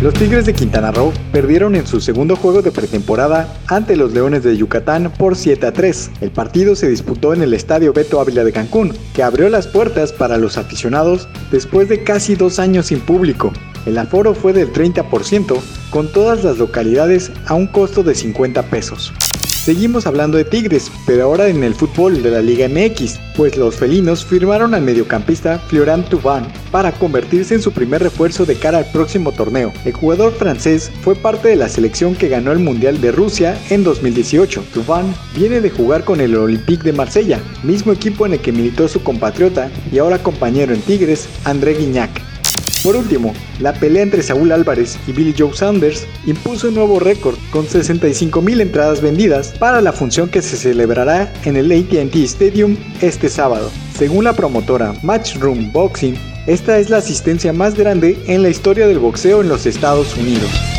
Los Tigres de Quintana Roo perdieron en su segundo juego de pretemporada ante los Leones de Yucatán por 7 a 3. El partido se disputó en el Estadio Beto Ávila de Cancún, que abrió las puertas para los aficionados después de casi dos años sin público. El aforo fue del 30%, con todas las localidades a un costo de 50 pesos. Seguimos hablando de Tigres, pero ahora en el fútbol de la Liga MX, pues los felinos firmaron al mediocampista Florent Thauvin para convertirse en su primer refuerzo de cara al próximo torneo. El jugador francés fue parte de la selección que ganó el Mundial de Rusia en 2018. Thauvin viene de jugar con el Olympique de Marsella, mismo equipo en el que militó su compatriota y ahora compañero en Tigres, André Guignac. Por último, la pelea entre Saúl Álvarez y Billy Joe Sanders impuso un nuevo récord con 65.000 entradas vendidas para la función que se celebrará en el ATT Stadium este sábado. Según la promotora Matchroom Boxing, esta es la asistencia más grande en la historia del boxeo en los Estados Unidos.